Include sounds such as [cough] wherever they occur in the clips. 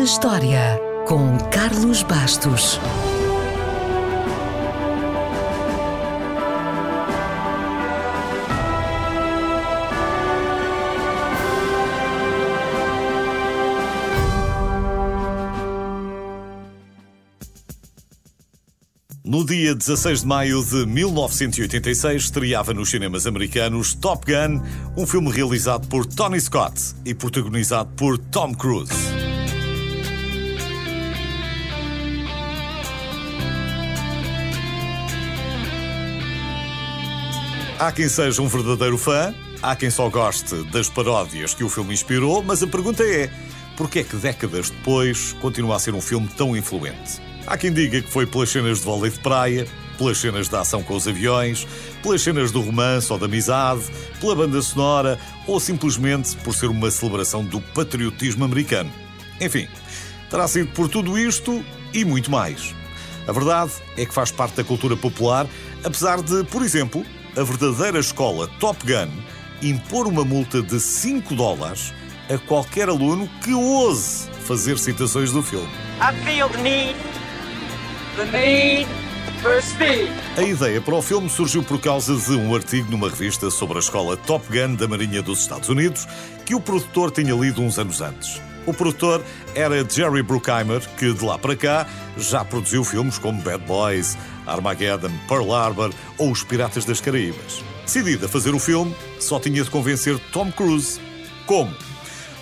na História, com Carlos Bastos. No dia 16 de maio de 1986, estreava nos cinemas americanos Top Gun, um filme realizado por Tony Scott e protagonizado por Tom Cruise. Há quem seja um verdadeiro fã, há quem só goste das paródias que o filme inspirou, mas a pergunta é: por que é que décadas depois continua a ser um filme tão influente? Há quem diga que foi pelas cenas de vôlei de praia, pelas cenas de ação com os aviões, pelas cenas do romance ou da amizade, pela banda sonora ou simplesmente por ser uma celebração do patriotismo americano. Enfim, terá sido por tudo isto e muito mais. A verdade é que faz parte da cultura popular, apesar de, por exemplo, a verdadeira escola Top Gun impor uma multa de 5 dólares a qualquer aluno que ouse fazer citações do filme. I feel the need, the need for speed. A ideia para o filme surgiu por causa de um artigo numa revista sobre a escola Top Gun da Marinha dos Estados Unidos que o produtor tinha lido uns anos antes. O produtor era Jerry Bruckheimer, que de lá para cá já produziu filmes como Bad Boys, Armageddon, Pearl Harbor ou Os Piratas das Caraíbas. Decidido a fazer o filme, só tinha de convencer Tom Cruise. Como?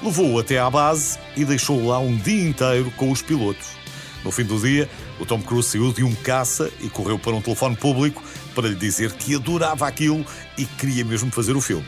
Levou-o até à base e deixou-o lá um dia inteiro com os pilotos. No fim do dia, o Tom Cruise saiu de um caça e correu para um telefone público para lhe dizer que adorava aquilo e queria mesmo fazer o filme.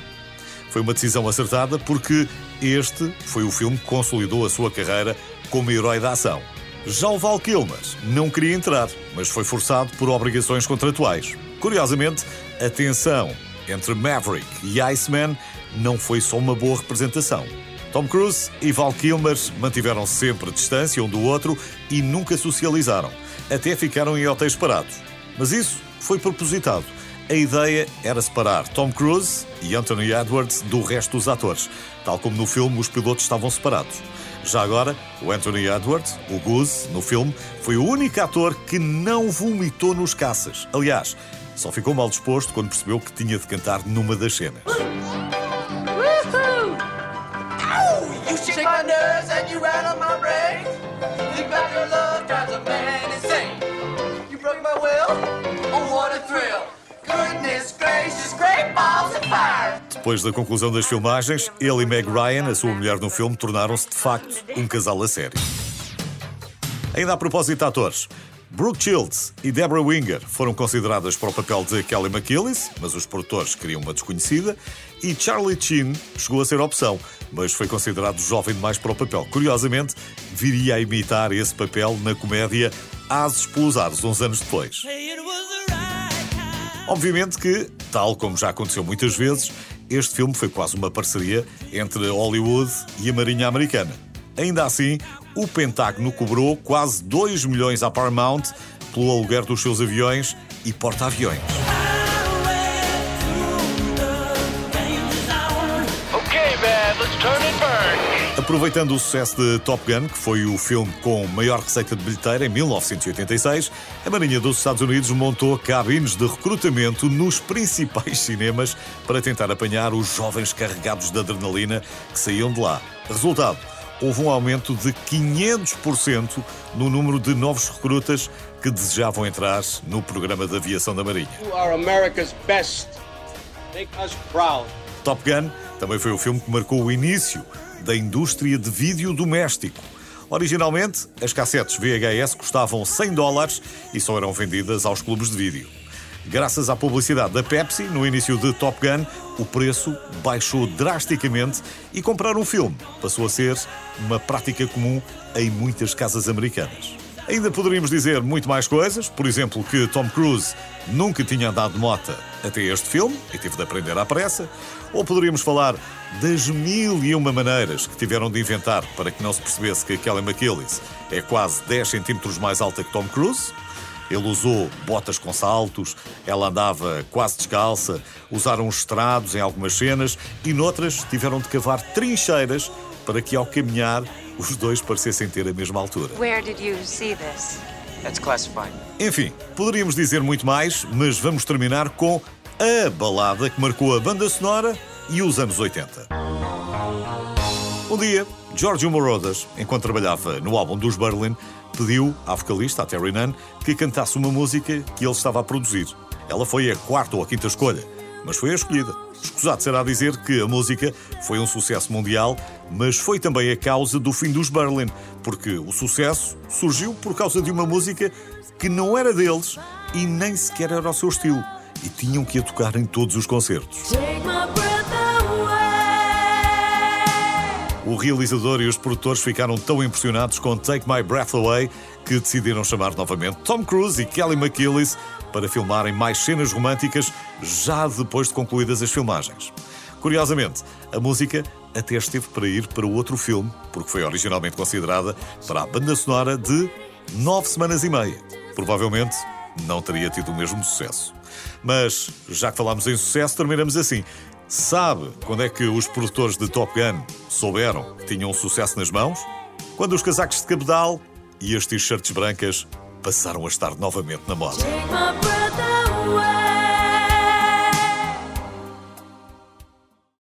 Foi uma decisão acertada porque este foi o filme que consolidou a sua carreira como herói da ação. Já o Val Kilmer não queria entrar, mas foi forçado por obrigações contratuais. Curiosamente, a tensão entre Maverick e Iceman não foi só uma boa representação. Tom Cruise e Val Kilmer mantiveram -se sempre distância um do outro e nunca socializaram, até ficaram em hotéis parados. Mas isso foi propositado. A ideia era separar Tom Cruise e Anthony Edwards do resto dos atores, tal como no filme os pilotos estavam separados. Já agora, o Anthony Edwards, o Goose, no filme, foi o único ator que não vomitou nos caças. Aliás, só ficou mal disposto quando percebeu que tinha de cantar numa das cenas. You shake my nerves and you rattle my brain. About your love Depois da conclusão das filmagens, ele e Meg Ryan, a sua mulher no filme, tornaram-se de facto um casal a sério. Ainda a propósito de atores, Brooke Shields e Deborah Winger foram consideradas para o papel de Kelly McGillis, mas os produtores queriam uma desconhecida, e Charlie Sheen chegou a ser opção, mas foi considerado jovem demais para o papel. Curiosamente, viria a imitar esse papel na comédia Ases pelos Ares, uns anos depois. Obviamente que, tal como já aconteceu muitas vezes, este filme foi quase uma parceria entre Hollywood e a Marinha Americana. Ainda assim, o Pentágono cobrou quase 2 milhões à Paramount pelo aluguer dos seus aviões e porta-aviões. Okay, man, let's turn burn. Aproveitando o sucesso de Top Gun, que foi o filme com maior receita de bilheteira em 1986, a Marinha dos Estados Unidos montou cabines de recrutamento nos principais [laughs] cinemas para tentar apanhar os jovens carregados de adrenalina que saíam de lá. Resultado: houve um aumento de 500% no número de novos recrutas que desejavam entrar no programa de aviação da Marinha. You are America's best. Make us proud. Top Gun também foi o filme que marcou o início da indústria de vídeo doméstico. Originalmente, as cassetes VHS custavam 100 dólares e só eram vendidas aos clubes de vídeo. Graças à publicidade da Pepsi, no início de Top Gun, o preço baixou drasticamente e comprar um filme passou a ser uma prática comum em muitas casas americanas. Ainda poderíamos dizer muito mais coisas, por exemplo, que Tom Cruise nunca tinha andado de mota até este filme e teve de aprender à pressa, ou poderíamos falar das mil e uma maneiras que tiveram de inventar para que não se percebesse que Kelly McGillis é quase 10 centímetros mais alta que Tom Cruise. Ele usou botas com saltos, ela andava quase descalça, usaram estrados em algumas cenas e noutras tiveram de cavar trincheiras para que ao caminhar os dois parecessem ter a mesma altura. Where did you see this? That's classified. Enfim, poderíamos dizer muito mais, mas vamos terminar com a balada que marcou a banda sonora e os anos 80. Um dia, Giorgio Moroder, enquanto trabalhava no álbum dos Berlin, pediu à vocalista, a Terry Nunn, que cantasse uma música que ele estava a produzir. Ela foi a quarta ou a quinta escolha, mas foi a escolhida. Escusado será dizer que a música foi um sucesso mundial, mas foi também a causa do fim dos Berlin, porque o sucesso surgiu por causa de uma música que não era deles e nem sequer era o seu estilo, e tinham que a tocar em todos os concertos. O realizador e os produtores ficaram tão impressionados com Take My Breath Away que decidiram chamar novamente Tom Cruise e Kelly McGillis para filmarem mais cenas românticas já depois de concluídas as filmagens. Curiosamente, a música até esteve para ir para outro filme, porque foi originalmente considerada para a banda sonora de nove semanas e meia. Provavelmente não teria tido o mesmo sucesso. Mas, já que falámos em sucesso, terminamos assim. Sabe quando é que os produtores de Top Gun souberam que tinham sucesso nas mãos? Quando os casacos de cabedal e as t-shirts brancas passaram a estar novamente na moda.